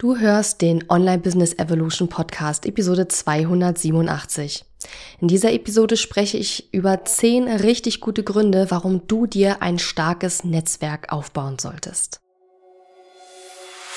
Du hörst den Online Business Evolution Podcast Episode 287. In dieser Episode spreche ich über zehn richtig gute Gründe, warum du dir ein starkes Netzwerk aufbauen solltest.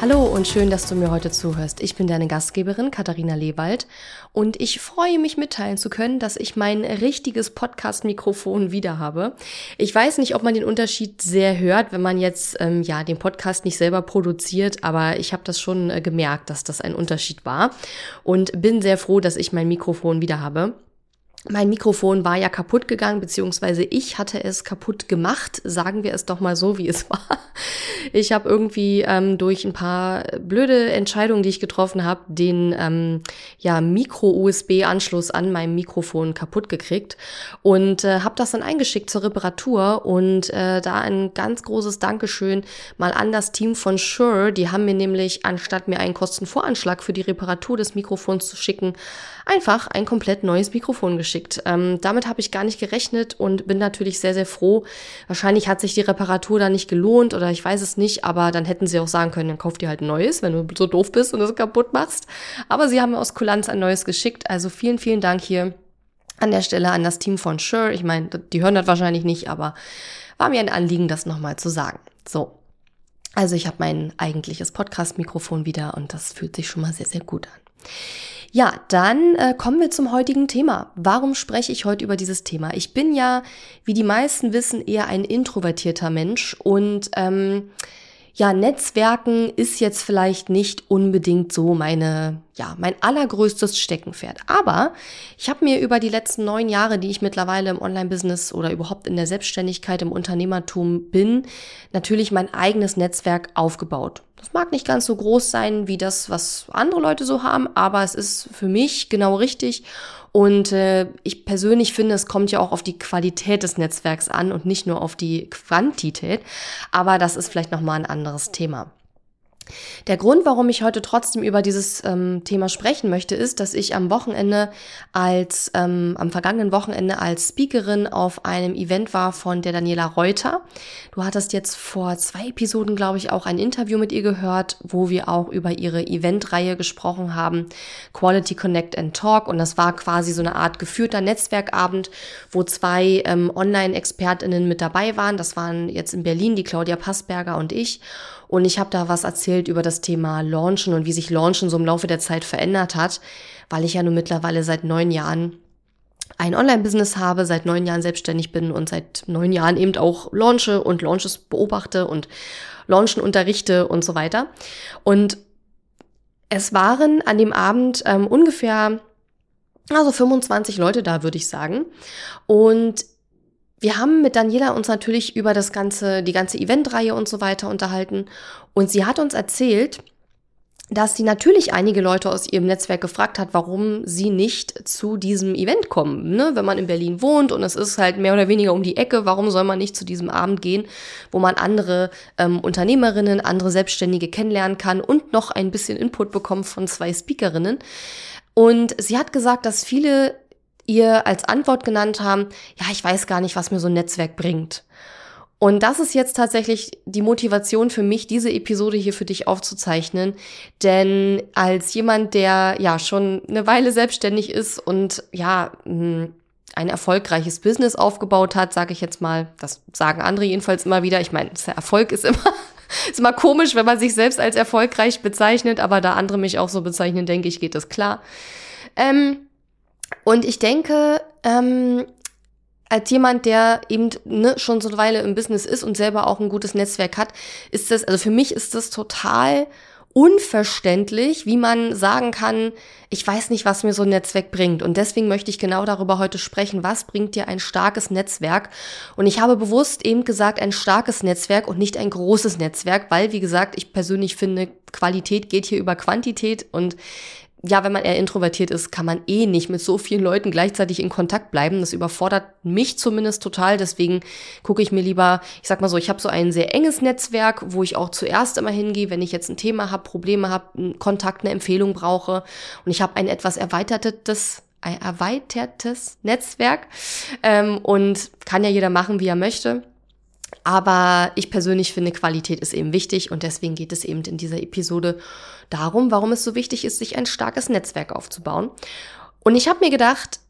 Hallo und schön, dass du mir heute zuhörst. Ich bin deine Gastgeberin Katharina Lewald und ich freue mich mitteilen zu können, dass ich mein richtiges Podcast-Mikrofon wieder habe. Ich weiß nicht, ob man den Unterschied sehr hört, wenn man jetzt ähm, ja den Podcast nicht selber produziert, aber ich habe das schon äh, gemerkt, dass das ein Unterschied war und bin sehr froh, dass ich mein Mikrofon wieder habe. Mein Mikrofon war ja kaputt gegangen, beziehungsweise ich hatte es kaputt gemacht, sagen wir es doch mal so, wie es war. Ich habe irgendwie ähm, durch ein paar blöde Entscheidungen, die ich getroffen habe, den ähm, ja, Micro-USB-Anschluss an meinem Mikrofon kaputt gekriegt und äh, habe das dann eingeschickt zur Reparatur und äh, da ein ganz großes Dankeschön mal an das Team von Shure. Die haben mir nämlich, anstatt mir einen Kostenvoranschlag für die Reparatur des Mikrofons zu schicken, einfach ein komplett neues Mikrofon geschickt. Ähm, damit habe ich gar nicht gerechnet und bin natürlich sehr, sehr froh. Wahrscheinlich hat sich die Reparatur da nicht gelohnt oder ich weiß es nicht, aber dann hätten sie auch sagen können, dann kauf dir halt ein neues, wenn du so doof bist und es kaputt machst. Aber sie haben mir aus Kulanz ein neues geschickt. Also vielen, vielen Dank hier an der Stelle an das Team von Sure. Ich meine, die hören das wahrscheinlich nicht, aber war mir ein Anliegen, das nochmal zu sagen. So. Also ich habe mein eigentliches Podcast-Mikrofon wieder und das fühlt sich schon mal sehr, sehr gut an. Ja, dann äh, kommen wir zum heutigen Thema. Warum spreche ich heute über dieses Thema? Ich bin ja, wie die meisten wissen, eher ein introvertierter Mensch und ähm, ja, Netzwerken ist jetzt vielleicht nicht unbedingt so meine, ja, mein allergrößtes Steckenpferd. Aber ich habe mir über die letzten neun Jahre, die ich mittlerweile im Online-Business oder überhaupt in der Selbstständigkeit, im Unternehmertum bin, natürlich mein eigenes Netzwerk aufgebaut. Das mag nicht ganz so groß sein wie das, was andere Leute so haben, aber es ist für mich genau richtig. Und äh, ich persönlich finde, es kommt ja auch auf die Qualität des Netzwerks an und nicht nur auf die Quantität. Aber das ist vielleicht nochmal ein anderes Thema. Der Grund, warum ich heute trotzdem über dieses ähm, Thema sprechen möchte, ist, dass ich am Wochenende als, ähm, am vergangenen Wochenende als Speakerin auf einem Event war von der Daniela Reuter. Du hattest jetzt vor zwei Episoden, glaube ich, auch ein Interview mit ihr gehört, wo wir auch über ihre Eventreihe gesprochen haben, Quality Connect and Talk. Und das war quasi so eine Art geführter Netzwerkabend, wo zwei ähm, Online-ExpertInnen mit dabei waren. Das waren jetzt in Berlin die Claudia Passberger und ich. Und ich habe da was erzählt über das Thema Launchen und wie sich Launchen so im Laufe der Zeit verändert hat, weil ich ja nun mittlerweile seit neun Jahren ein Online-Business habe, seit neun Jahren selbstständig bin und seit neun Jahren eben auch launche und Launches beobachte und Launchen unterrichte und so weiter. Und es waren an dem Abend ähm, ungefähr also 25 Leute da, würde ich sagen. Und wir haben mit Daniela uns natürlich über das ganze, die ganze Eventreihe und so weiter unterhalten. Und sie hat uns erzählt, dass sie natürlich einige Leute aus ihrem Netzwerk gefragt hat, warum sie nicht zu diesem Event kommen. Ne? Wenn man in Berlin wohnt und es ist halt mehr oder weniger um die Ecke, warum soll man nicht zu diesem Abend gehen, wo man andere ähm, Unternehmerinnen, andere Selbstständige kennenlernen kann und noch ein bisschen Input bekommt von zwei Speakerinnen. Und sie hat gesagt, dass viele ihr als Antwort genannt haben, ja, ich weiß gar nicht, was mir so ein Netzwerk bringt. Und das ist jetzt tatsächlich die Motivation für mich, diese Episode hier für dich aufzuzeichnen. Denn als jemand, der ja schon eine Weile selbstständig ist und ja, ein erfolgreiches Business aufgebaut hat, sage ich jetzt mal, das sagen andere jedenfalls immer wieder. Ich meine, Erfolg ist immer, ist immer komisch, wenn man sich selbst als erfolgreich bezeichnet, aber da andere mich auch so bezeichnen, denke ich, geht das klar. Ähm, und ich denke, ähm, als jemand, der eben ne, schon so eine Weile im Business ist und selber auch ein gutes Netzwerk hat, ist das, also für mich ist das total unverständlich, wie man sagen kann, ich weiß nicht, was mir so ein Netzwerk bringt. Und deswegen möchte ich genau darüber heute sprechen. Was bringt dir ein starkes Netzwerk? Und ich habe bewusst eben gesagt, ein starkes Netzwerk und nicht ein großes Netzwerk, weil, wie gesagt, ich persönlich finde, Qualität geht hier über Quantität und ja, wenn man eher introvertiert ist, kann man eh nicht mit so vielen Leuten gleichzeitig in Kontakt bleiben. Das überfordert mich zumindest total. Deswegen gucke ich mir lieber, ich sag mal so, ich habe so ein sehr enges Netzwerk, wo ich auch zuerst immer hingehe, wenn ich jetzt ein Thema habe, Probleme habe, einen Kontakt, eine Empfehlung brauche. Und ich habe ein etwas erweitertes ein erweitertes Netzwerk ähm, und kann ja jeder machen, wie er möchte. Aber ich persönlich finde, Qualität ist eben wichtig und deswegen geht es eben in dieser Episode darum, warum es so wichtig ist, sich ein starkes Netzwerk aufzubauen. Und ich habe mir gedacht,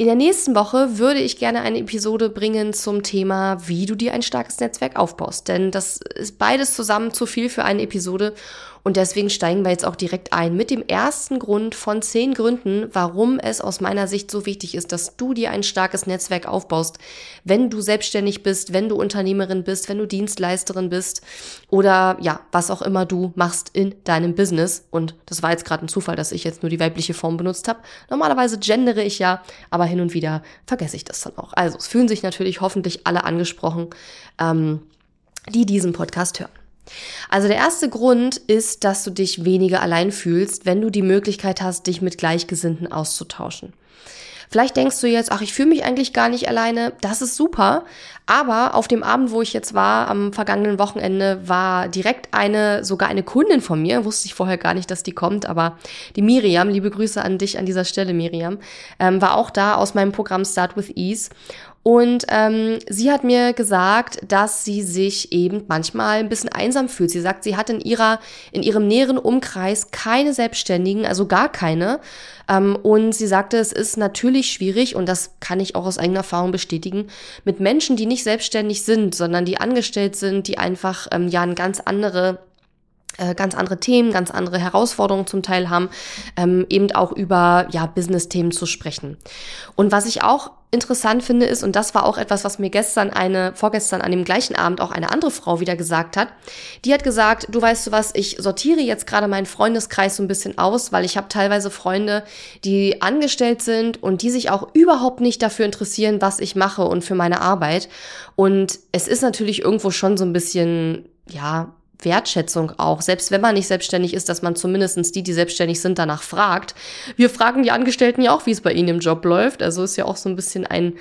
in der nächsten Woche würde ich gerne eine Episode bringen zum Thema, wie du dir ein starkes Netzwerk aufbaust. Denn das ist beides zusammen zu viel für eine Episode. Und deswegen steigen wir jetzt auch direkt ein mit dem ersten Grund von zehn Gründen, warum es aus meiner Sicht so wichtig ist, dass du dir ein starkes Netzwerk aufbaust, wenn du selbstständig bist, wenn du Unternehmerin bist, wenn du Dienstleisterin bist oder ja, was auch immer du machst in deinem Business. Und das war jetzt gerade ein Zufall, dass ich jetzt nur die weibliche Form benutzt habe. Normalerweise gendere ich ja, aber hin und wieder vergesse ich das dann auch. Also es fühlen sich natürlich hoffentlich alle angesprochen, ähm, die diesen Podcast hören. Also der erste Grund ist, dass du dich weniger allein fühlst, wenn du die Möglichkeit hast, dich mit Gleichgesinnten auszutauschen. Vielleicht denkst du jetzt, ach, ich fühle mich eigentlich gar nicht alleine. Das ist super. Aber auf dem Abend, wo ich jetzt war, am vergangenen Wochenende, war direkt eine, sogar eine Kundin von mir, wusste ich vorher gar nicht, dass die kommt, aber die Miriam, liebe Grüße an dich an dieser Stelle, Miriam, ähm, war auch da aus meinem Programm Start with Ease. Und ähm, sie hat mir gesagt, dass sie sich eben manchmal ein bisschen einsam fühlt. Sie sagt, sie hat in ihrer, in ihrem näheren Umkreis keine Selbstständigen, also gar keine. Ähm, und sie sagte, es ist natürlich schwierig, und das kann ich auch aus eigener Erfahrung bestätigen, mit Menschen, die nicht selbstständig sind, sondern die angestellt sind, die einfach ähm, ja eine ganz andere äh, ganz andere Themen, ganz andere Herausforderungen zum Teil haben, ähm, eben auch über ja Business-Themen zu sprechen. Und was ich auch interessant finde ist, und das war auch etwas, was mir gestern eine, vorgestern an dem gleichen Abend auch eine andere Frau wieder gesagt hat, die hat gesagt, du weißt du was, ich sortiere jetzt gerade meinen Freundeskreis so ein bisschen aus, weil ich habe teilweise Freunde, die angestellt sind und die sich auch überhaupt nicht dafür interessieren, was ich mache und für meine Arbeit. Und es ist natürlich irgendwo schon so ein bisschen, ja, Wertschätzung auch, selbst wenn man nicht selbstständig ist, dass man zumindestens die, die selbstständig sind, danach fragt. Wir fragen die Angestellten ja auch, wie es bei ihnen im Job läuft. Also ist ja auch so ein bisschen ein,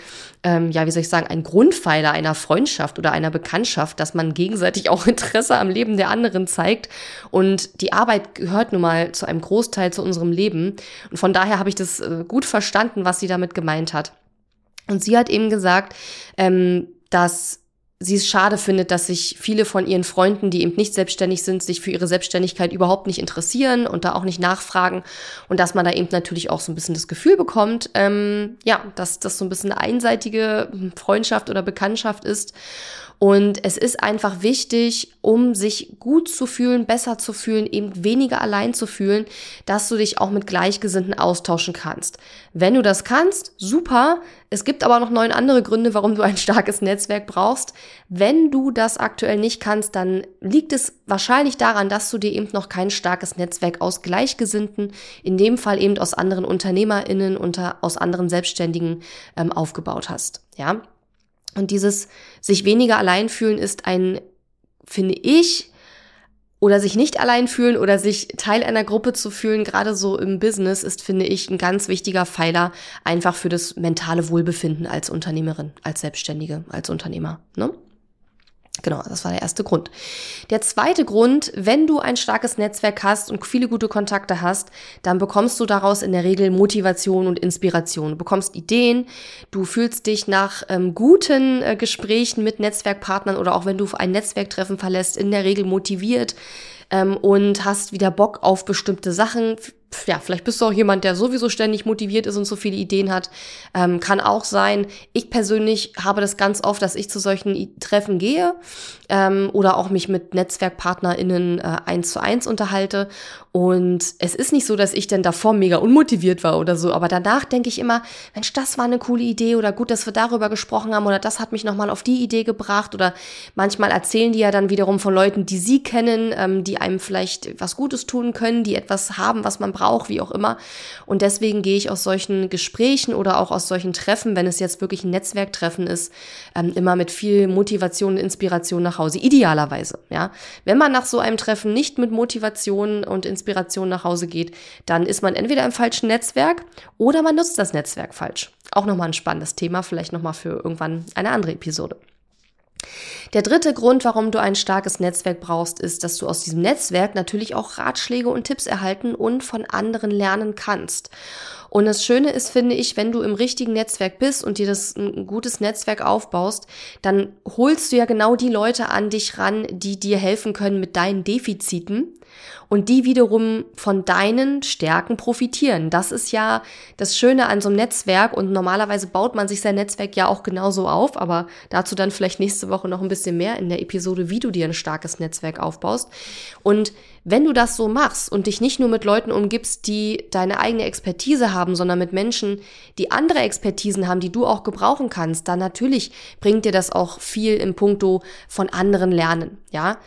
ähm, ja, wie soll ich sagen, ein Grundpfeiler einer Freundschaft oder einer Bekanntschaft, dass man gegenseitig auch Interesse am Leben der anderen zeigt. Und die Arbeit gehört nun mal zu einem Großteil zu unserem Leben. Und von daher habe ich das äh, gut verstanden, was sie damit gemeint hat. Und sie hat eben gesagt, ähm, dass sie es schade findet, dass sich viele von ihren Freunden, die eben nicht selbstständig sind, sich für ihre Selbstständigkeit überhaupt nicht interessieren und da auch nicht nachfragen und dass man da eben natürlich auch so ein bisschen das Gefühl bekommt, ähm, ja, dass das so ein bisschen eine einseitige Freundschaft oder Bekanntschaft ist und es ist einfach wichtig, um sich gut zu fühlen, besser zu fühlen, eben weniger allein zu fühlen, dass du dich auch mit Gleichgesinnten austauschen kannst. Wenn du das kannst, super. Es gibt aber noch neun andere Gründe, warum du ein starkes Netzwerk brauchst. Wenn du das aktuell nicht kannst, dann liegt es wahrscheinlich daran, dass du dir eben noch kein starkes Netzwerk aus Gleichgesinnten, in dem Fall eben aus anderen UnternehmerInnen und aus anderen Selbstständigen ähm, aufgebaut hast. Ja, und dieses sich weniger allein fühlen ist ein, finde ich, oder sich nicht allein fühlen oder sich Teil einer Gruppe zu fühlen, gerade so im Business, ist, finde ich, ein ganz wichtiger Pfeiler einfach für das mentale Wohlbefinden als Unternehmerin, als Selbstständige, als Unternehmer. Ne? Genau, das war der erste Grund. Der zweite Grund, wenn du ein starkes Netzwerk hast und viele gute Kontakte hast, dann bekommst du daraus in der Regel Motivation und Inspiration. Du bekommst Ideen, du fühlst dich nach ähm, guten äh, Gesprächen mit Netzwerkpartnern oder auch wenn du ein Netzwerktreffen verlässt, in der Regel motiviert ähm, und hast wieder Bock auf bestimmte Sachen ja, vielleicht bist du auch jemand, der sowieso ständig motiviert ist und so viele Ideen hat. Ähm, kann auch sein. Ich persönlich habe das ganz oft, dass ich zu solchen Treffen gehe ähm, oder auch mich mit NetzwerkpartnerInnen äh, eins zu eins unterhalte. Und es ist nicht so, dass ich dann davor mega unmotiviert war oder so, aber danach denke ich immer, Mensch, das war eine coole Idee oder gut, dass wir darüber gesprochen haben oder das hat mich nochmal auf die Idee gebracht oder manchmal erzählen die ja dann wiederum von Leuten, die sie kennen, ähm, die einem vielleicht was Gutes tun können, die etwas haben, was man braucht, wie auch immer. Und deswegen gehe ich aus solchen Gesprächen oder auch aus solchen Treffen, wenn es jetzt wirklich ein Netzwerktreffen ist, ähm, immer mit viel Motivation und Inspiration nach Hause. Idealerweise, ja. Wenn man nach so einem Treffen nicht mit Motivation und Inspiration Inspiration nach Hause geht, dann ist man entweder im falschen Netzwerk oder man nutzt das Netzwerk falsch. Auch nochmal ein spannendes Thema, vielleicht nochmal für irgendwann eine andere Episode. Der dritte Grund, warum du ein starkes Netzwerk brauchst, ist, dass du aus diesem Netzwerk natürlich auch Ratschläge und Tipps erhalten und von anderen lernen kannst. Und das Schöne ist, finde ich, wenn du im richtigen Netzwerk bist und dir das ein gutes Netzwerk aufbaust, dann holst du ja genau die Leute an dich ran, die dir helfen können mit deinen Defiziten und die wiederum von deinen Stärken profitieren. Das ist ja das Schöne an so einem Netzwerk und normalerweise baut man sich sein Netzwerk ja auch genauso auf, aber dazu dann vielleicht nächste Woche noch ein bisschen mehr in der Episode, wie du dir ein starkes Netzwerk aufbaust. Und wenn du das so machst und dich nicht nur mit Leuten umgibst, die deine eigene Expertise haben, sondern mit Menschen, die andere Expertisen haben, die du auch gebrauchen kannst, dann natürlich bringt dir das auch viel im Punkto von anderen lernen, ja?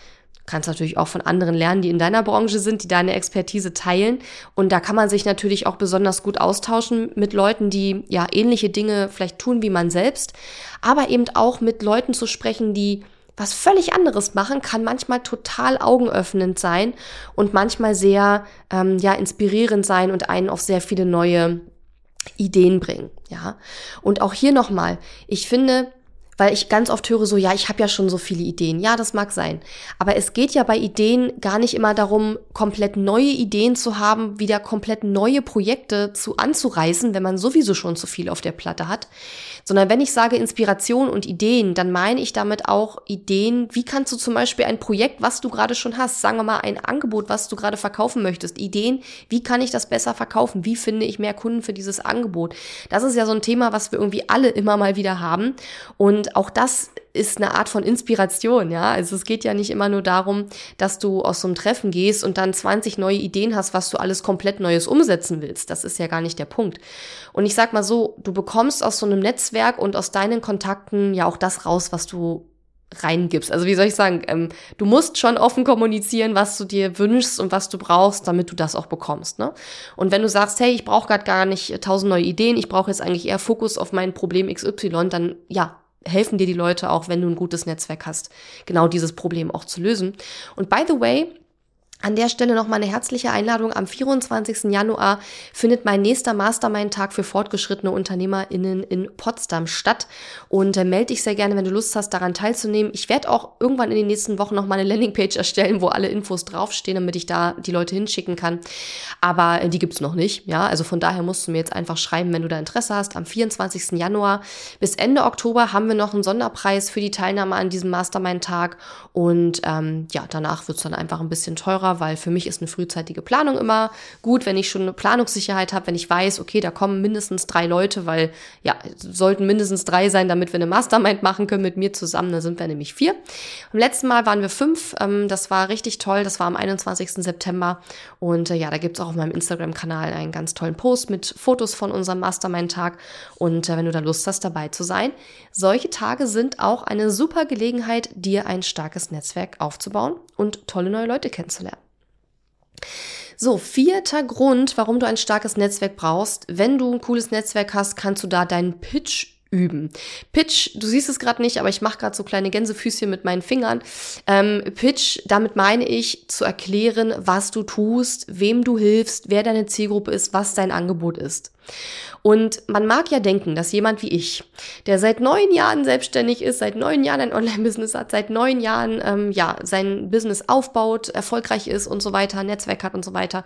Kannst natürlich auch von anderen lernen, die in deiner Branche sind, die deine Expertise teilen. Und da kann man sich natürlich auch besonders gut austauschen mit Leuten, die ja ähnliche Dinge vielleicht tun wie man selbst, aber eben auch mit Leuten zu sprechen, die was völlig anderes machen, kann manchmal total augenöffnend sein und manchmal sehr ähm, ja inspirierend sein und einen auf sehr viele neue Ideen bringen. Ja, und auch hier nochmal, ich finde, weil ich ganz oft höre so, ja, ich habe ja schon so viele Ideen. Ja, das mag sein. Aber es geht ja bei Ideen gar nicht immer darum, komplett neue Ideen zu haben, wieder komplett neue Projekte zu anzureißen, wenn man sowieso schon zu viel auf der Platte hat. Sondern wenn ich sage Inspiration und Ideen, dann meine ich damit auch Ideen, wie kannst du zum Beispiel ein Projekt, was du gerade schon hast, sagen wir mal ein Angebot, was du gerade verkaufen möchtest, Ideen, wie kann ich das besser verkaufen? Wie finde ich mehr Kunden für dieses Angebot? Das ist ja so ein Thema, was wir irgendwie alle immer mal wieder haben. Und auch das ist eine Art von Inspiration, ja. Also es geht ja nicht immer nur darum, dass du aus so einem Treffen gehst und dann 20 neue Ideen hast, was du alles komplett Neues umsetzen willst. Das ist ja gar nicht der Punkt. Und ich sag mal so, du bekommst aus so einem Netzwerk und aus deinen Kontakten ja auch das raus, was du reingibst. Also wie soll ich sagen, ähm, du musst schon offen kommunizieren, was du dir wünschst und was du brauchst, damit du das auch bekommst. Ne? Und wenn du sagst, hey, ich brauche gerade gar nicht tausend neue Ideen, ich brauche jetzt eigentlich eher Fokus auf mein Problem XY, dann ja, helfen dir die Leute auch, wenn du ein gutes Netzwerk hast, genau dieses Problem auch zu lösen. Und by the way, an der Stelle noch mal eine herzliche Einladung. Am 24. Januar findet mein nächster Mastermind-Tag für fortgeschrittene UnternehmerInnen in Potsdam statt. Und äh, melde dich sehr gerne, wenn du Lust hast, daran teilzunehmen. Ich werde auch irgendwann in den nächsten Wochen noch mal eine Landingpage erstellen, wo alle Infos draufstehen, damit ich da die Leute hinschicken kann. Aber äh, die gibt's noch nicht. Ja, also von daher musst du mir jetzt einfach schreiben, wenn du da Interesse hast. Am 24. Januar bis Ende Oktober haben wir noch einen Sonderpreis für die Teilnahme an diesem Mastermind-Tag. Und ähm, ja, danach wird's dann einfach ein bisschen teurer weil für mich ist eine frühzeitige Planung immer gut, wenn ich schon eine Planungssicherheit habe, wenn ich weiß, okay, da kommen mindestens drei Leute, weil ja, sollten mindestens drei sein, damit wir eine Mastermind machen können mit mir zusammen, da sind wir nämlich vier. Am letzten Mal waren wir fünf, ähm, das war richtig toll, das war am 21. September und äh, ja, da gibt's auch auf meinem Instagram-Kanal einen ganz tollen Post mit Fotos von unserem Mastermind-Tag und äh, wenn du da Lust hast, dabei zu sein. Solche Tage sind auch eine super Gelegenheit, dir ein starkes Netzwerk aufzubauen und tolle neue Leute kennenzulernen. So, vierter Grund, warum du ein starkes Netzwerk brauchst. Wenn du ein cooles Netzwerk hast, kannst du da deinen Pitch üben. Pitch, du siehst es gerade nicht, aber ich mache gerade so kleine Gänsefüßchen mit meinen Fingern. Ähm, Pitch, damit meine ich zu erklären, was du tust, wem du hilfst, wer deine Zielgruppe ist, was dein Angebot ist. Und man mag ja denken, dass jemand wie ich, der seit neun Jahren selbstständig ist, seit neun Jahren ein Online-Business hat, seit neun Jahren ähm, ja sein Business aufbaut, erfolgreich ist und so weiter, Netzwerk hat und so weiter,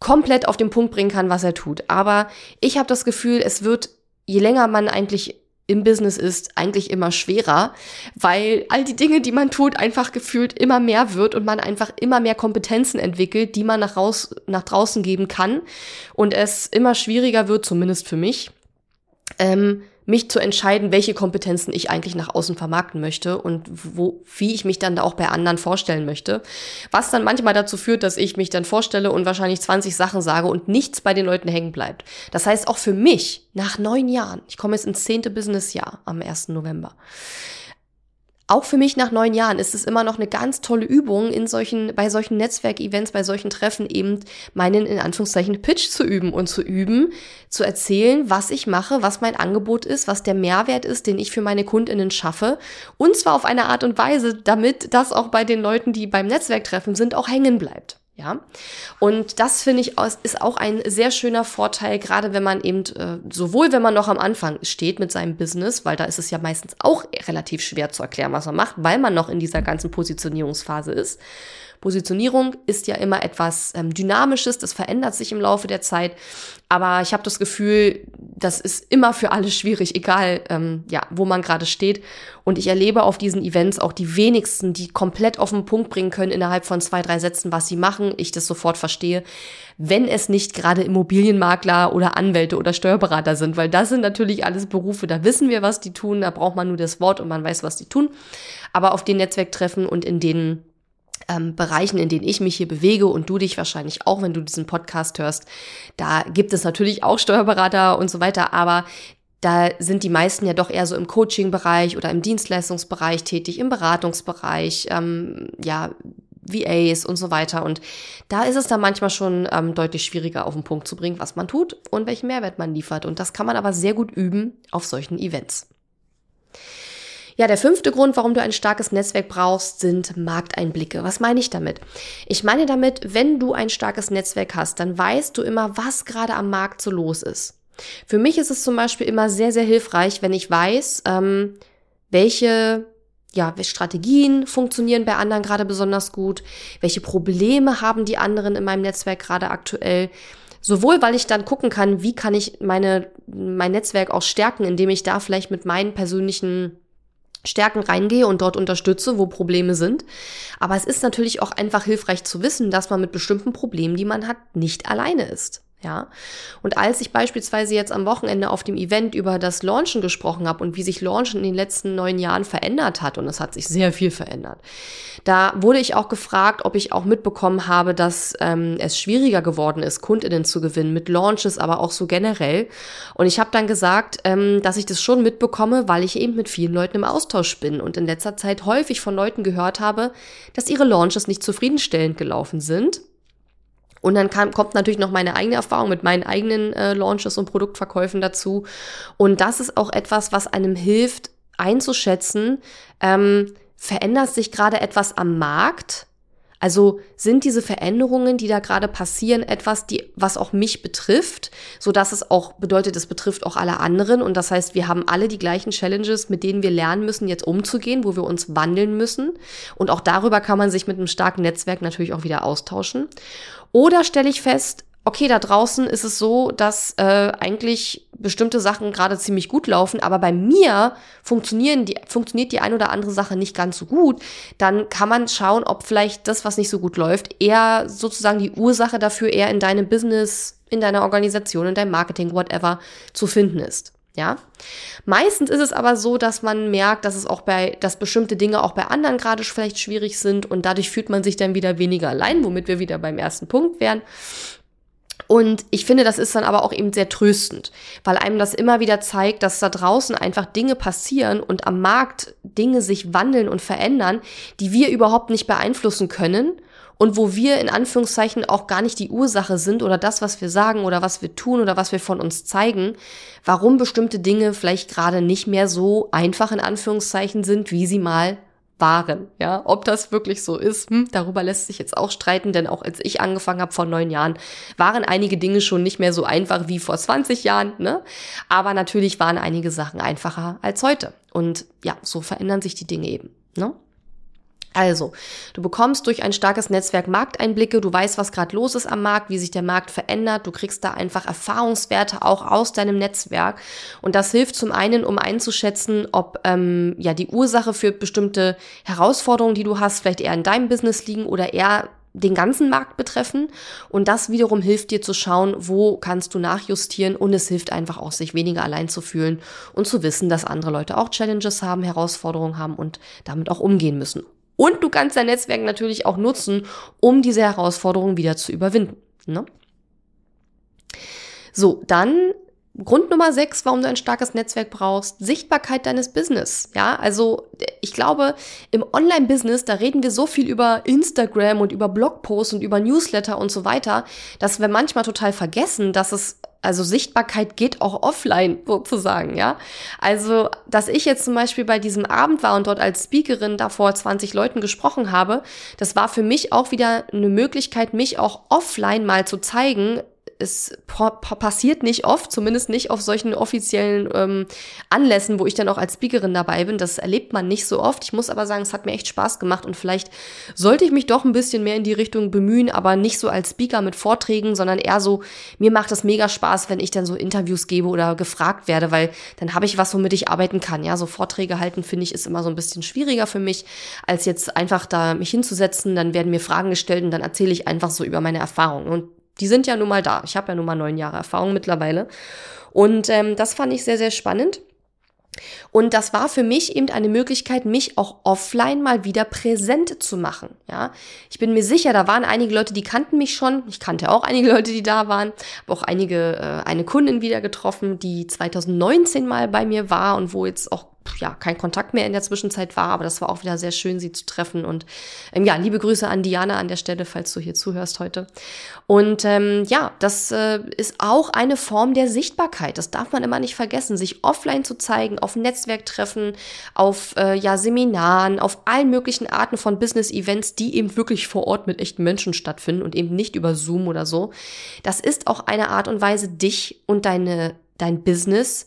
komplett auf den Punkt bringen kann, was er tut. Aber ich habe das Gefühl, es wird je länger man eigentlich im Business ist eigentlich immer schwerer, weil all die Dinge, die man tut, einfach gefühlt immer mehr wird und man einfach immer mehr Kompetenzen entwickelt, die man nach, raus, nach draußen geben kann und es immer schwieriger wird, zumindest für mich, ähm, mich zu entscheiden, welche Kompetenzen ich eigentlich nach außen vermarkten möchte und wo, wie ich mich dann da auch bei anderen vorstellen möchte. Was dann manchmal dazu führt, dass ich mich dann vorstelle und wahrscheinlich 20 Sachen sage und nichts bei den Leuten hängen bleibt. Das heißt auch für mich nach neun Jahren, ich komme jetzt ins zehnte Businessjahr am 1. November, auch für mich nach neun Jahren ist es immer noch eine ganz tolle Übung, in solchen, bei solchen Netzwerkevents, bei solchen Treffen eben meinen, in Anführungszeichen, Pitch zu üben und zu üben, zu erzählen, was ich mache, was mein Angebot ist, was der Mehrwert ist, den ich für meine KundInnen schaffe. Und zwar auf eine Art und Weise, damit das auch bei den Leuten, die beim Netzwerktreffen sind, auch hängen bleibt. Ja, und das finde ich ist auch ein sehr schöner Vorteil, gerade wenn man eben, äh, sowohl wenn man noch am Anfang steht mit seinem Business, weil da ist es ja meistens auch relativ schwer zu erklären, was man macht, weil man noch in dieser ganzen Positionierungsphase ist. Positionierung ist ja immer etwas ähm, Dynamisches, das verändert sich im Laufe der Zeit. Aber ich habe das Gefühl, das ist immer für alle schwierig, egal ähm, ja, wo man gerade steht. Und ich erlebe auf diesen Events auch die wenigsten, die komplett auf den Punkt bringen können innerhalb von zwei, drei Sätzen, was sie machen. Ich das sofort verstehe, wenn es nicht gerade Immobilienmakler oder Anwälte oder Steuerberater sind, weil das sind natürlich alles Berufe, da wissen wir, was die tun, da braucht man nur das Wort und man weiß, was die tun. Aber auf den Netzwerktreffen und in denen ähm, Bereichen, in denen ich mich hier bewege und du dich wahrscheinlich auch, wenn du diesen Podcast hörst, da gibt es natürlich auch Steuerberater und so weiter, aber da sind die meisten ja doch eher so im Coaching-Bereich oder im Dienstleistungsbereich tätig, im Beratungsbereich, ähm, ja, VAs und so weiter. Und da ist es dann manchmal schon ähm, deutlich schwieriger auf den Punkt zu bringen, was man tut und welchen Mehrwert man liefert. Und das kann man aber sehr gut üben auf solchen Events. Ja, der fünfte Grund, warum du ein starkes Netzwerk brauchst, sind Markteinblicke. Was meine ich damit? Ich meine damit, wenn du ein starkes Netzwerk hast, dann weißt du immer, was gerade am Markt so los ist. Für mich ist es zum Beispiel immer sehr, sehr hilfreich, wenn ich weiß, ähm, welche ja, welche Strategien funktionieren bei anderen gerade besonders gut, welche Probleme haben die anderen in meinem Netzwerk gerade aktuell. Sowohl, weil ich dann gucken kann, wie kann ich meine, mein Netzwerk auch stärken, indem ich da vielleicht mit meinen persönlichen Stärken reingehe und dort unterstütze, wo Probleme sind. Aber es ist natürlich auch einfach hilfreich zu wissen, dass man mit bestimmten Problemen, die man hat, nicht alleine ist. Ja. Und als ich beispielsweise jetzt am Wochenende auf dem Event über das Launchen gesprochen habe und wie sich Launchen in den letzten neun Jahren verändert hat, und es hat sich sehr viel verändert, da wurde ich auch gefragt, ob ich auch mitbekommen habe, dass ähm, es schwieriger geworden ist, KundInnen zu gewinnen, mit Launches, aber auch so generell. Und ich habe dann gesagt, ähm, dass ich das schon mitbekomme, weil ich eben mit vielen Leuten im Austausch bin und in letzter Zeit häufig von Leuten gehört habe, dass ihre Launches nicht zufriedenstellend gelaufen sind und dann kam, kommt natürlich noch meine eigene Erfahrung mit meinen eigenen äh, Launches und Produktverkäufen dazu. Und das ist auch etwas, was einem hilft einzuschätzen, ähm, verändert sich gerade etwas am Markt? Also sind diese Veränderungen, die da gerade passieren, etwas, die, was auch mich betrifft, so dass es auch bedeutet, es betrifft auch alle anderen. Und das heißt, wir haben alle die gleichen Challenges, mit denen wir lernen müssen, jetzt umzugehen, wo wir uns wandeln müssen. Und auch darüber kann man sich mit einem starken Netzwerk natürlich auch wieder austauschen. Oder stelle ich fest, okay, da draußen ist es so, dass äh, eigentlich bestimmte Sachen gerade ziemlich gut laufen, aber bei mir funktionieren die, funktioniert die ein oder andere Sache nicht ganz so gut, dann kann man schauen, ob vielleicht das, was nicht so gut läuft, eher sozusagen die Ursache dafür eher in deinem Business, in deiner Organisation, in deinem Marketing, whatever, zu finden ist. Ja. Meistens ist es aber so, dass man merkt, dass es auch bei, dass bestimmte Dinge auch bei anderen gerade vielleicht schwierig sind und dadurch fühlt man sich dann wieder weniger allein, womit wir wieder beim ersten Punkt wären. Und ich finde, das ist dann aber auch eben sehr tröstend, weil einem das immer wieder zeigt, dass da draußen einfach Dinge passieren und am Markt Dinge sich wandeln und verändern, die wir überhaupt nicht beeinflussen können und wo wir in Anführungszeichen auch gar nicht die Ursache sind oder das, was wir sagen oder was wir tun oder was wir von uns zeigen, warum bestimmte Dinge vielleicht gerade nicht mehr so einfach in Anführungszeichen sind, wie sie mal waren. Ja, ob das wirklich so ist, hm, darüber lässt sich jetzt auch streiten, denn auch als ich angefangen habe vor neun Jahren, waren einige Dinge schon nicht mehr so einfach wie vor 20 Jahren, ne? Aber natürlich waren einige Sachen einfacher als heute. Und ja, so verändern sich die Dinge eben, ne? Also, du bekommst durch ein starkes Netzwerk Markteinblicke, du weißt, was gerade los ist am Markt, wie sich der Markt verändert, du kriegst da einfach Erfahrungswerte auch aus deinem Netzwerk und das hilft zum einen, um einzuschätzen, ob ähm, ja die Ursache für bestimmte Herausforderungen, die du hast, vielleicht eher in deinem Business liegen oder eher den ganzen Markt betreffen. Und das wiederum hilft dir zu schauen, wo kannst du nachjustieren. Und es hilft einfach auch, sich weniger allein zu fühlen und zu wissen, dass andere Leute auch Challenges haben, Herausforderungen haben und damit auch umgehen müssen. Und du kannst dein Netzwerk natürlich auch nutzen, um diese Herausforderungen wieder zu überwinden. Ne? So, dann Grund Nummer sechs, warum du ein starkes Netzwerk brauchst, Sichtbarkeit deines Business. Ja, also ich glaube, im Online-Business, da reden wir so viel über Instagram und über Blogposts und über Newsletter und so weiter, dass wir manchmal total vergessen, dass es also Sichtbarkeit geht auch offline sozusagen, ja. Also, dass ich jetzt zum Beispiel bei diesem Abend war und dort als Speakerin da vor 20 Leuten gesprochen habe, das war für mich auch wieder eine Möglichkeit, mich auch offline mal zu zeigen, es passiert nicht oft, zumindest nicht auf solchen offiziellen ähm, Anlässen, wo ich dann auch als Speakerin dabei bin. Das erlebt man nicht so oft. Ich muss aber sagen, es hat mir echt Spaß gemacht und vielleicht sollte ich mich doch ein bisschen mehr in die Richtung bemühen, aber nicht so als Speaker mit Vorträgen, sondern eher so, mir macht es mega Spaß, wenn ich dann so Interviews gebe oder gefragt werde, weil dann habe ich was, womit ich arbeiten kann. Ja, so Vorträge halten finde ich ist immer so ein bisschen schwieriger für mich, als jetzt einfach da mich hinzusetzen, dann werden mir Fragen gestellt und dann erzähle ich einfach so über meine Erfahrungen. Und die sind ja nun mal da. Ich habe ja nun mal neun Jahre Erfahrung mittlerweile. Und ähm, das fand ich sehr, sehr spannend. Und das war für mich eben eine Möglichkeit, mich auch offline mal wieder präsent zu machen. Ja, ich bin mir sicher, da waren einige Leute, die kannten mich schon. Ich kannte auch einige Leute, die da waren. Habe auch einige, äh, eine Kundin wieder getroffen, die 2019 mal bei mir war und wo jetzt auch ja, kein Kontakt mehr in der Zwischenzeit war, aber das war auch wieder sehr schön, sie zu treffen. Und ähm, ja, liebe Grüße an Diana an der Stelle, falls du hier zuhörst heute. Und ähm, ja, das äh, ist auch eine Form der Sichtbarkeit. Das darf man immer nicht vergessen, sich offline zu zeigen, auf Netzwerktreffen, auf äh, ja, Seminaren, auf allen möglichen Arten von Business-Events, die eben wirklich vor Ort mit echten Menschen stattfinden und eben nicht über Zoom oder so. Das ist auch eine Art und Weise, dich und deine, dein Business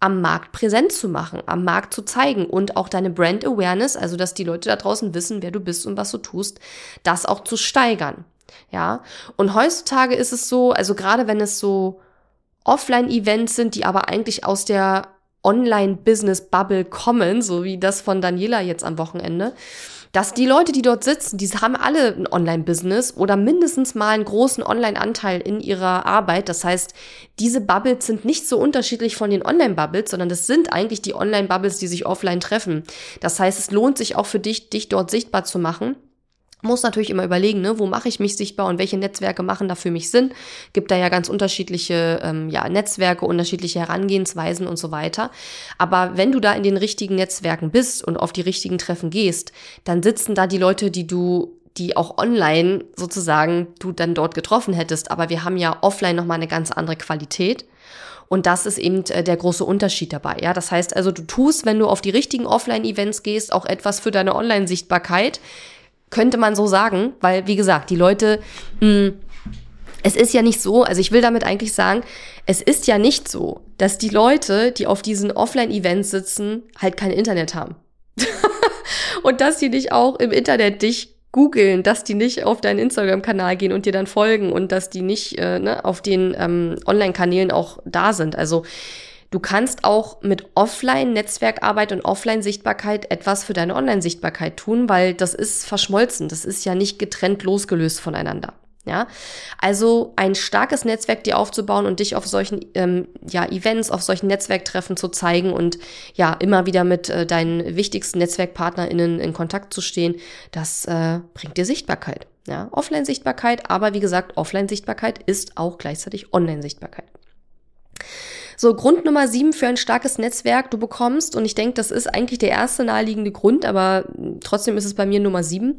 am Markt präsent zu machen, am Markt zu zeigen und auch deine Brand Awareness, also dass die Leute da draußen wissen, wer du bist und was du tust, das auch zu steigern. Ja, und heutzutage ist es so, also gerade wenn es so Offline-Events sind, die aber eigentlich aus der Online-Business-Bubble kommen, so wie das von Daniela jetzt am Wochenende, dass die Leute, die dort sitzen, die haben alle ein Online-Business oder mindestens mal einen großen Online-Anteil in ihrer Arbeit. Das heißt, diese Bubbles sind nicht so unterschiedlich von den Online-Bubbles, sondern das sind eigentlich die Online-Bubbles, die sich offline treffen. Das heißt, es lohnt sich auch für dich, dich dort sichtbar zu machen muss natürlich immer überlegen, ne, wo mache ich mich sichtbar und welche Netzwerke machen da für mich Sinn. Gibt da ja ganz unterschiedliche ähm, ja, Netzwerke, unterschiedliche Herangehensweisen und so weiter. Aber wenn du da in den richtigen Netzwerken bist und auf die richtigen Treffen gehst, dann sitzen da die Leute, die du die auch online sozusagen du dann dort getroffen hättest. Aber wir haben ja offline nochmal eine ganz andere Qualität. Und das ist eben äh, der große Unterschied dabei. Ja, das heißt also, du tust, wenn du auf die richtigen Offline-Events gehst, auch etwas für deine Online-Sichtbarkeit könnte man so sagen, weil, wie gesagt, die Leute, mh, hm, es ist ja nicht so, also ich will damit eigentlich sagen, es ist ja nicht so, dass die Leute, die auf diesen Offline-Events sitzen, halt kein Internet haben. und dass die nicht auch im Internet dich googeln, dass die nicht auf deinen Instagram-Kanal gehen und dir dann folgen und dass die nicht äh, ne, auf den ähm, Online-Kanälen auch da sind. Also Du kannst auch mit Offline-Netzwerkarbeit und Offline-Sichtbarkeit etwas für deine Online-Sichtbarkeit tun, weil das ist verschmolzen. Das ist ja nicht getrennt losgelöst voneinander. Ja, also ein starkes Netzwerk dir aufzubauen und dich auf solchen ähm, ja, Events, auf solchen Netzwerktreffen zu zeigen und ja immer wieder mit äh, deinen wichtigsten NetzwerkpartnerInnen in Kontakt zu stehen, das äh, bringt dir Sichtbarkeit. Ja, Offline-Sichtbarkeit, aber wie gesagt, Offline-Sichtbarkeit ist auch gleichzeitig Online-Sichtbarkeit. So, Grund Nummer sieben für ein starkes Netzwerk du bekommst, und ich denke, das ist eigentlich der erste naheliegende Grund, aber trotzdem ist es bei mir Nummer sieben.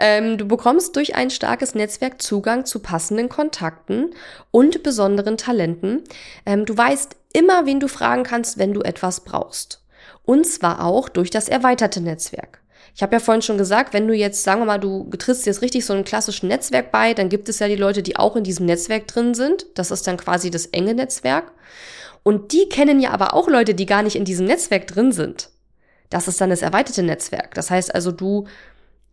Ähm, du bekommst durch ein starkes Netzwerk Zugang zu passenden Kontakten und besonderen Talenten. Ähm, du weißt immer, wen du fragen kannst, wenn du etwas brauchst. Und zwar auch durch das erweiterte Netzwerk. Ich habe ja vorhin schon gesagt, wenn du jetzt, sagen wir mal, du trittst jetzt richtig so einem klassischen Netzwerk bei, dann gibt es ja die Leute, die auch in diesem Netzwerk drin sind. Das ist dann quasi das enge Netzwerk. Und die kennen ja aber auch Leute, die gar nicht in diesem Netzwerk drin sind. Das ist dann das erweiterte Netzwerk. Das heißt also, du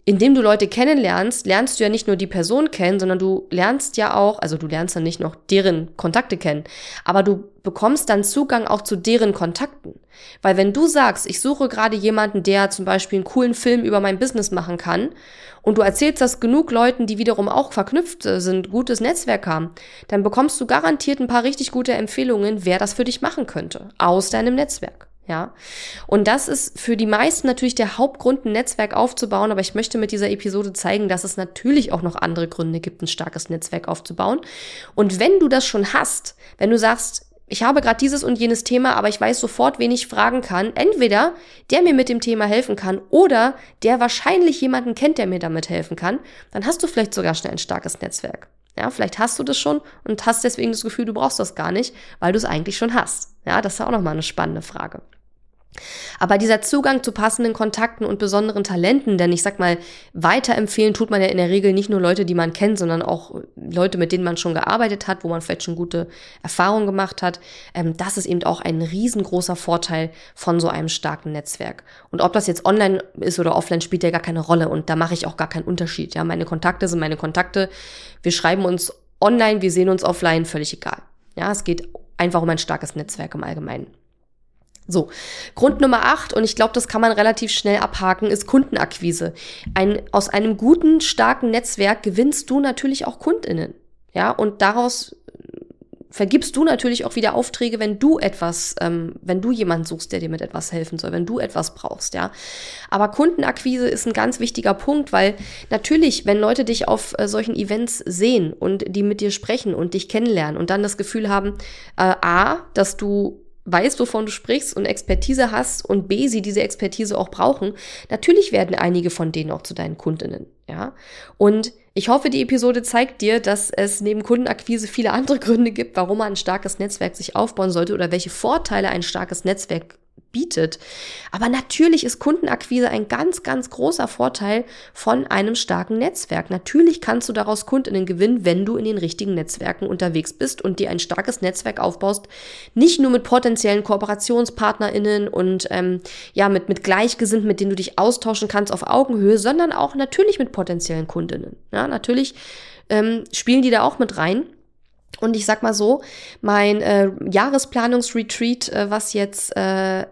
indem du Leute kennenlernst, lernst du ja nicht nur die Person kennen, sondern du lernst ja auch, also du lernst dann nicht noch deren Kontakte kennen, aber du bekommst dann Zugang auch zu deren Kontakten. Weil wenn du sagst, ich suche gerade jemanden, der zum Beispiel einen coolen Film über mein Business machen kann, und du erzählst das genug Leuten, die wiederum auch verknüpft sind, gutes Netzwerk haben, dann bekommst du garantiert ein paar richtig gute Empfehlungen, wer das für dich machen könnte, aus deinem Netzwerk. Ja, und das ist für die meisten natürlich der Hauptgrund, ein Netzwerk aufzubauen. Aber ich möchte mit dieser Episode zeigen, dass es natürlich auch noch andere Gründe gibt, ein starkes Netzwerk aufzubauen. Und wenn du das schon hast, wenn du sagst, ich habe gerade dieses und jenes Thema, aber ich weiß sofort, wen ich fragen kann. Entweder der mir mit dem Thema helfen kann oder der wahrscheinlich jemanden kennt, der mir damit helfen kann. Dann hast du vielleicht sogar schnell ein starkes Netzwerk. Ja, vielleicht hast du das schon und hast deswegen das Gefühl, du brauchst das gar nicht, weil du es eigentlich schon hast. Ja, das ist auch nochmal eine spannende Frage. Aber dieser Zugang zu passenden Kontakten und besonderen Talenten, denn ich sag mal, weiterempfehlen tut man ja in der Regel nicht nur Leute, die man kennt, sondern auch Leute, mit denen man schon gearbeitet hat, wo man vielleicht schon gute Erfahrungen gemacht hat. Ähm, das ist eben auch ein riesengroßer Vorteil von so einem starken Netzwerk. Und ob das jetzt online ist oder offline, spielt ja gar keine Rolle. Und da mache ich auch gar keinen Unterschied. Ja, meine Kontakte sind meine Kontakte. Wir schreiben uns online, wir sehen uns offline, völlig egal. Ja, es geht einfach um ein starkes Netzwerk im Allgemeinen. So, Grund Nummer acht, und ich glaube, das kann man relativ schnell abhaken, ist Kundenakquise. Ein, aus einem guten, starken Netzwerk gewinnst du natürlich auch KundInnen. Ja, und daraus vergibst du natürlich auch wieder Aufträge, wenn du etwas, ähm, wenn du jemanden suchst, der dir mit etwas helfen soll, wenn du etwas brauchst, ja. Aber Kundenakquise ist ein ganz wichtiger Punkt, weil natürlich, wenn Leute dich auf äh, solchen Events sehen und die mit dir sprechen und dich kennenlernen und dann das Gefühl haben, äh, a, dass du weißt, wovon du sprichst und Expertise hast und B, sie diese Expertise auch brauchen, natürlich werden einige von denen auch zu deinen Kundinnen, ja. Und ich hoffe, die Episode zeigt dir, dass es neben Kundenakquise viele andere Gründe gibt, warum man ein starkes Netzwerk sich aufbauen sollte oder welche Vorteile ein starkes Netzwerk bietet. Aber natürlich ist Kundenakquise ein ganz, ganz großer Vorteil von einem starken Netzwerk. Natürlich kannst du daraus Kundinnen gewinnen, wenn du in den richtigen Netzwerken unterwegs bist und dir ein starkes Netzwerk aufbaust. Nicht nur mit potenziellen KooperationspartnerInnen und ähm, ja, mit, mit Gleichgesinnten, mit denen du dich austauschen kannst auf Augenhöhe, sondern auch natürlich mit potenziellen Kundinnen. Ja, natürlich ähm, spielen die da auch mit rein. Und ich sag mal so, mein äh, Jahresplanungsretreat, äh, was jetzt äh,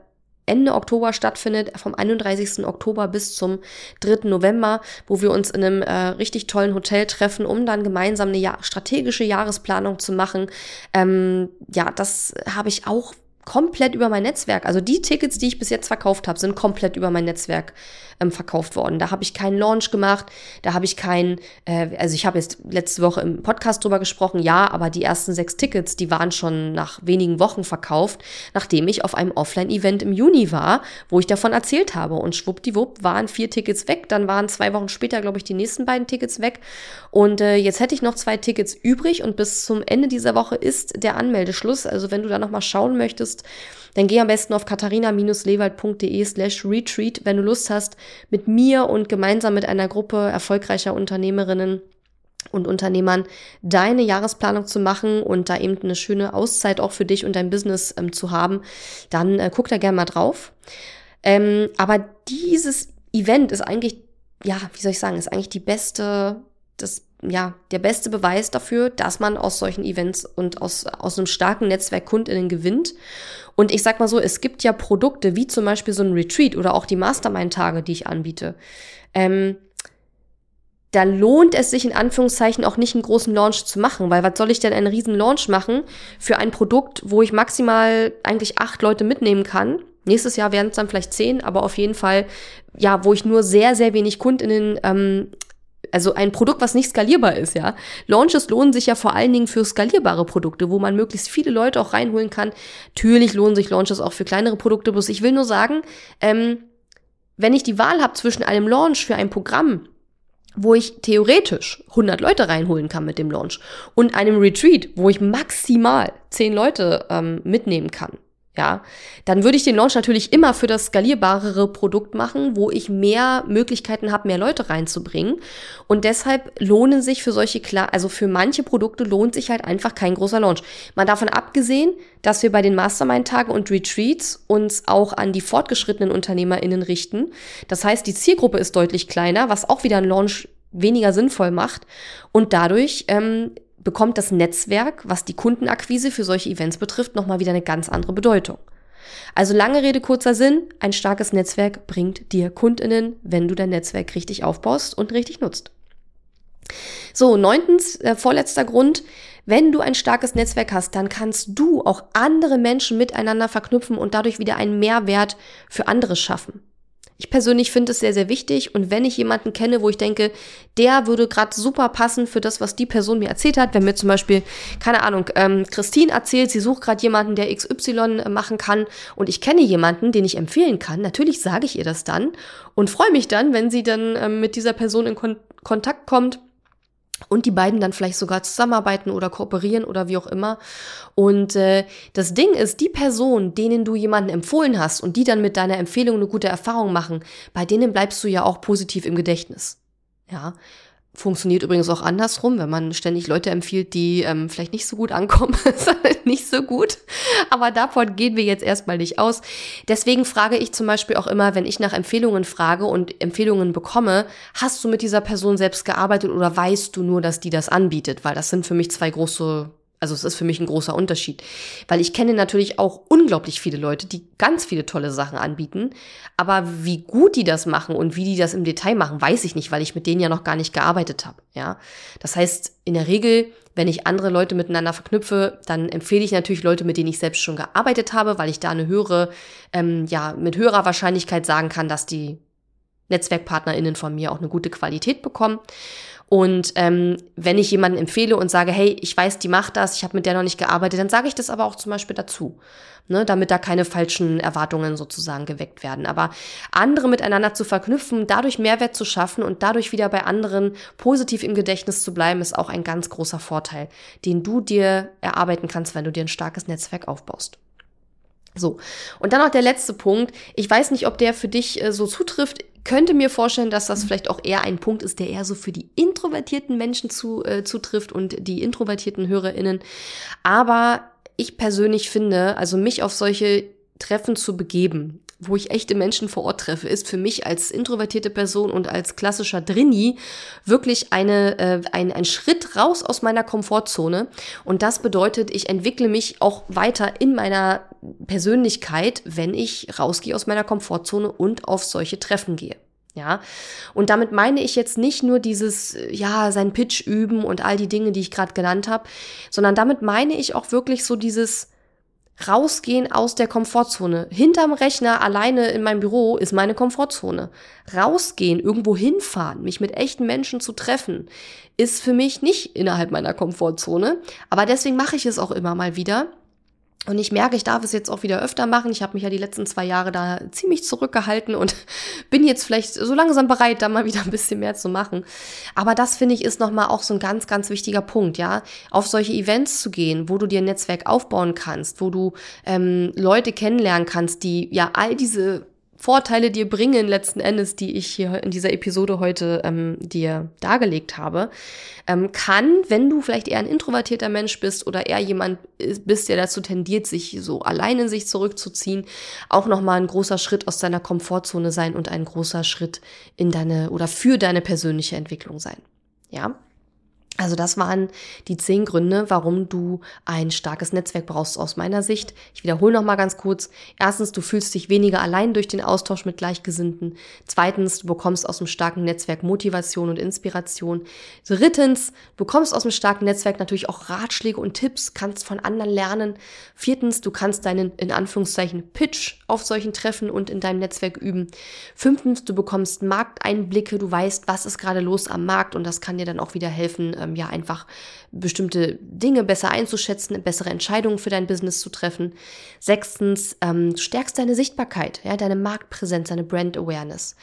Ende Oktober stattfindet, vom 31. Oktober bis zum 3. November, wo wir uns in einem äh, richtig tollen Hotel treffen, um dann gemeinsam eine ja strategische Jahresplanung zu machen. Ähm, ja, das habe ich auch komplett über mein Netzwerk. Also die Tickets, die ich bis jetzt verkauft habe, sind komplett über mein Netzwerk ähm, verkauft worden. Da habe ich keinen Launch gemacht, da habe ich keinen, äh, also ich habe jetzt letzte Woche im Podcast drüber gesprochen, ja, aber die ersten sechs Tickets, die waren schon nach wenigen Wochen verkauft, nachdem ich auf einem Offline-Event im Juni war, wo ich davon erzählt habe. Und schwuppdiwupp waren vier Tickets weg, dann waren zwei Wochen später, glaube ich, die nächsten beiden Tickets weg. Und äh, jetzt hätte ich noch zwei Tickets übrig und bis zum Ende dieser Woche ist der Anmeldeschluss. Also wenn du da nochmal schauen möchtest, dann geh am besten auf katharina-lewald.de slash retreat, wenn du Lust hast, mit mir und gemeinsam mit einer Gruppe erfolgreicher Unternehmerinnen und Unternehmern deine Jahresplanung zu machen und da eben eine schöne Auszeit auch für dich und dein Business ähm, zu haben, dann äh, guck da gerne mal drauf. Ähm, aber dieses Event ist eigentlich, ja, wie soll ich sagen, ist eigentlich die beste, das ja, der beste Beweis dafür, dass man aus solchen Events und aus, aus einem starken Netzwerk KundInnen gewinnt. Und ich sag mal so, es gibt ja Produkte, wie zum Beispiel so ein Retreat oder auch die Mastermind-Tage, die ich anbiete. Ähm, da lohnt es sich in Anführungszeichen auch nicht einen großen Launch zu machen, weil was soll ich denn einen riesen Launch machen für ein Produkt, wo ich maximal eigentlich acht Leute mitnehmen kann? Nächstes Jahr werden es dann vielleicht zehn, aber auf jeden Fall, ja, wo ich nur sehr, sehr wenig KundInnen ähm, also ein Produkt, was nicht skalierbar ist, ja. Launches lohnen sich ja vor allen Dingen für skalierbare Produkte, wo man möglichst viele Leute auch reinholen kann. Natürlich lohnen sich Launches auch für kleinere Produkte, bloß ich will nur sagen, ähm, wenn ich die Wahl habe zwischen einem Launch für ein Programm, wo ich theoretisch 100 Leute reinholen kann mit dem Launch und einem Retreat, wo ich maximal 10 Leute ähm, mitnehmen kann, ja, dann würde ich den Launch natürlich immer für das skalierbarere Produkt machen, wo ich mehr Möglichkeiten habe, mehr Leute reinzubringen. Und deshalb lohnen sich für solche klar, also für manche Produkte lohnt sich halt einfach kein großer Launch. Mal davon abgesehen, dass wir bei den Mastermind-Tagen und Retreats uns auch an die fortgeschrittenen UnternehmerInnen richten. Das heißt, die Zielgruppe ist deutlich kleiner, was auch wieder ein Launch weniger sinnvoll macht. Und dadurch ähm, bekommt das Netzwerk, was die Kundenakquise für solche Events betrifft, nochmal wieder eine ganz andere Bedeutung. Also lange Rede, kurzer Sinn, ein starkes Netzwerk bringt dir Kundinnen, wenn du dein Netzwerk richtig aufbaust und richtig nutzt. So, neuntens, äh, vorletzter Grund, wenn du ein starkes Netzwerk hast, dann kannst du auch andere Menschen miteinander verknüpfen und dadurch wieder einen Mehrwert für andere schaffen. Ich persönlich finde es sehr, sehr wichtig. Und wenn ich jemanden kenne, wo ich denke, der würde gerade super passen für das, was die Person mir erzählt hat, wenn mir zum Beispiel, keine Ahnung, ähm, Christine erzählt, sie sucht gerade jemanden, der XY machen kann. Und ich kenne jemanden, den ich empfehlen kann, natürlich sage ich ihr das dann und freue mich dann, wenn sie dann ähm, mit dieser Person in Kon Kontakt kommt und die beiden dann vielleicht sogar zusammenarbeiten oder kooperieren oder wie auch immer. Und äh, das Ding ist, die Person, denen du jemanden empfohlen hast und die dann mit deiner Empfehlung eine gute Erfahrung machen, bei denen bleibst du ja auch positiv im Gedächtnis. Ja. Funktioniert übrigens auch andersrum, wenn man ständig Leute empfiehlt, die ähm, vielleicht nicht so gut ankommen, nicht so gut. Aber davon gehen wir jetzt erstmal nicht aus. Deswegen frage ich zum Beispiel auch immer, wenn ich nach Empfehlungen frage und Empfehlungen bekomme, hast du mit dieser Person selbst gearbeitet oder weißt du nur, dass die das anbietet? Weil das sind für mich zwei große also es ist für mich ein großer Unterschied, weil ich kenne natürlich auch unglaublich viele Leute, die ganz viele tolle Sachen anbieten, aber wie gut die das machen und wie die das im Detail machen, weiß ich nicht, weil ich mit denen ja noch gar nicht gearbeitet habe, ja? Das heißt, in der Regel, wenn ich andere Leute miteinander verknüpfe, dann empfehle ich natürlich Leute, mit denen ich selbst schon gearbeitet habe, weil ich da eine höhere ähm, ja, mit höherer Wahrscheinlichkeit sagen kann, dass die NetzwerkpartnerInnen von mir auch eine gute Qualität bekommen. Und ähm, wenn ich jemanden empfehle und sage, hey, ich weiß, die macht das, ich habe mit der noch nicht gearbeitet, dann sage ich das aber auch zum Beispiel dazu, ne, damit da keine falschen Erwartungen sozusagen geweckt werden. Aber andere miteinander zu verknüpfen, dadurch Mehrwert zu schaffen und dadurch wieder bei anderen positiv im Gedächtnis zu bleiben, ist auch ein ganz großer Vorteil, den du dir erarbeiten kannst, wenn du dir ein starkes Netzwerk aufbaust. So, und dann noch der letzte Punkt. Ich weiß nicht, ob der für dich äh, so zutrifft könnte mir vorstellen, dass das vielleicht auch eher ein Punkt ist, der eher so für die introvertierten Menschen zu, äh, zutrifft und die introvertierten HörerInnen. Aber ich persönlich finde, also mich auf solche Treffen zu begeben, wo ich echte Menschen vor Ort treffe, ist für mich als introvertierte Person und als klassischer Drini wirklich eine, äh, ein, ein Schritt raus aus meiner Komfortzone. Und das bedeutet, ich entwickle mich auch weiter in meiner Persönlichkeit, wenn ich rausgehe aus meiner Komfortzone und auf solche Treffen gehe. Ja, und damit meine ich jetzt nicht nur dieses, ja, sein Pitch üben und all die Dinge, die ich gerade genannt habe, sondern damit meine ich auch wirklich so dieses, Rausgehen aus der Komfortzone. Hinterm Rechner alleine in meinem Büro ist meine Komfortzone. Rausgehen, irgendwo hinfahren, mich mit echten Menschen zu treffen, ist für mich nicht innerhalb meiner Komfortzone. Aber deswegen mache ich es auch immer mal wieder und ich merke, ich darf es jetzt auch wieder öfter machen. Ich habe mich ja die letzten zwei Jahre da ziemlich zurückgehalten und bin jetzt vielleicht so langsam bereit, da mal wieder ein bisschen mehr zu machen. Aber das finde ich ist nochmal auch so ein ganz, ganz wichtiger Punkt, ja. Auf solche Events zu gehen, wo du dir ein Netzwerk aufbauen kannst, wo du ähm, Leute kennenlernen kannst, die ja all diese Vorteile dir bringen, letzten Endes, die ich hier in dieser Episode heute ähm, dir dargelegt habe, ähm, kann, wenn du vielleicht eher ein introvertierter Mensch bist oder eher jemand bist, der dazu tendiert, sich so allein in sich zurückzuziehen, auch nochmal ein großer Schritt aus deiner Komfortzone sein und ein großer Schritt in deine oder für deine persönliche Entwicklung sein. Ja? Also das waren die zehn Gründe, warum du ein starkes Netzwerk brauchst aus meiner Sicht. Ich wiederhole noch mal ganz kurz. Erstens, du fühlst dich weniger allein durch den Austausch mit Gleichgesinnten. Zweitens, du bekommst aus dem starken Netzwerk Motivation und Inspiration. Drittens, du bekommst aus dem starken Netzwerk natürlich auch Ratschläge und Tipps, kannst von anderen lernen. Viertens, du kannst deinen in Anführungszeichen Pitch auf solchen Treffen und in deinem Netzwerk üben. Fünftens, du bekommst Markteinblicke, du weißt, was ist gerade los am Markt und das kann dir dann auch wieder helfen, ähm, ja einfach bestimmte Dinge besser einzuschätzen, bessere Entscheidungen für dein Business zu treffen. Sechstens, ähm, du stärkst deine Sichtbarkeit, ja, deine Marktpräsenz, deine Brand Awareness.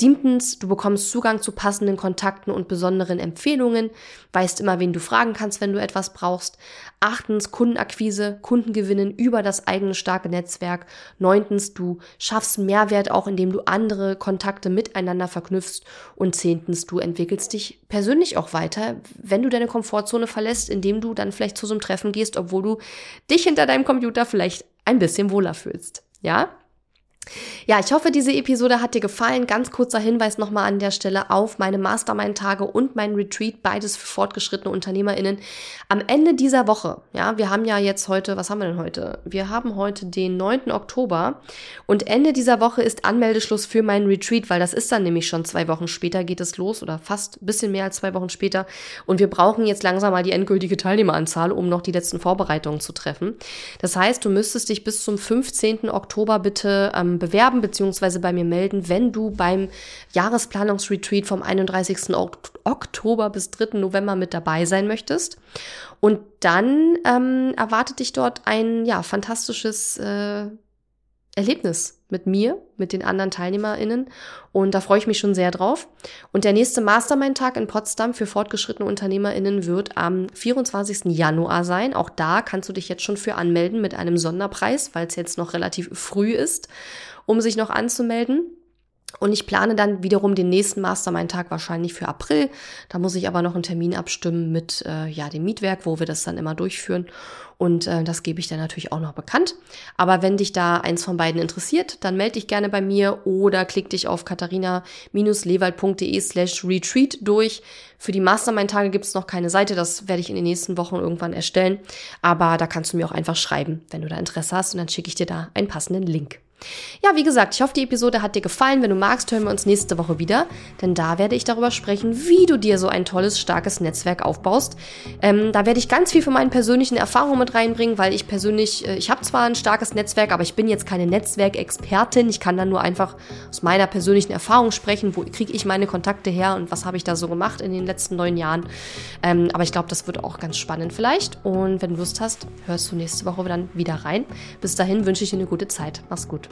Siebtens, du bekommst Zugang zu passenden Kontakten und besonderen Empfehlungen, weißt immer, wen du fragen kannst, wenn du etwas brauchst. Achtens, Kundenakquise, Kundengewinnen über das eigene starke Netzwerk. Neuntens, du schaffst Mehrwert auch, indem du andere Kontakte miteinander verknüpfst. Und zehntens, du entwickelst dich persönlich auch weiter, wenn du deine Komfortzone verlässt, indem du dann vielleicht zu so einem Treffen gehst, obwohl du dich hinter deinem Computer vielleicht ein bisschen wohler fühlst. Ja? Ja, ich hoffe, diese Episode hat dir gefallen. Ganz kurzer Hinweis nochmal an der Stelle auf meine Mastermind-Tage und mein Retreat, beides für fortgeschrittene UnternehmerInnen. Am Ende dieser Woche, ja, wir haben ja jetzt heute, was haben wir denn heute? Wir haben heute den 9. Oktober und Ende dieser Woche ist Anmeldeschluss für meinen Retreat, weil das ist dann nämlich schon zwei Wochen später geht es los oder fast ein bisschen mehr als zwei Wochen später und wir brauchen jetzt langsam mal die endgültige Teilnehmeranzahl, um noch die letzten Vorbereitungen zu treffen. Das heißt, du müsstest dich bis zum 15. Oktober bitte ähm, bewerben bzw. bei mir melden, wenn du beim Jahresplanungsretreat vom 31. Oktober bis 3. November mit dabei sein möchtest. Und dann ähm, erwartet dich dort ein ja fantastisches äh, Erlebnis mit mir, mit den anderen TeilnehmerInnen. Und da freue ich mich schon sehr drauf. Und der nächste Mastermind-Tag in Potsdam für fortgeschrittene UnternehmerInnen wird am 24. Januar sein. Auch da kannst du dich jetzt schon für anmelden mit einem Sonderpreis, weil es jetzt noch relativ früh ist, um sich noch anzumelden. Und ich plane dann wiederum den nächsten Mastermind-Tag wahrscheinlich für April. Da muss ich aber noch einen Termin abstimmen mit äh, ja, dem Mietwerk, wo wir das dann immer durchführen. Und äh, das gebe ich dann natürlich auch noch bekannt. Aber wenn dich da eins von beiden interessiert, dann melde dich gerne bei mir oder klick dich auf katharina-lewald.de slash retreat durch. Für die Mastermind-Tage gibt es noch keine Seite. Das werde ich in den nächsten Wochen irgendwann erstellen. Aber da kannst du mir auch einfach schreiben, wenn du da Interesse hast. Und dann schicke ich dir da einen passenden Link. Ja, wie gesagt, ich hoffe, die Episode hat dir gefallen. Wenn du magst, hören wir uns nächste Woche wieder, denn da werde ich darüber sprechen, wie du dir so ein tolles, starkes Netzwerk aufbaust. Ähm, da werde ich ganz viel von meinen persönlichen Erfahrungen mit reinbringen, weil ich persönlich, äh, ich habe zwar ein starkes Netzwerk, aber ich bin jetzt keine Netzwerkexpertin. Ich kann dann nur einfach aus meiner persönlichen Erfahrung sprechen, wo kriege ich meine Kontakte her und was habe ich da so gemacht in den letzten neun Jahren. Ähm, aber ich glaube, das wird auch ganz spannend vielleicht. Und wenn du Lust hast, hörst du nächste Woche dann wieder rein. Bis dahin wünsche ich dir eine gute Zeit. Mach's gut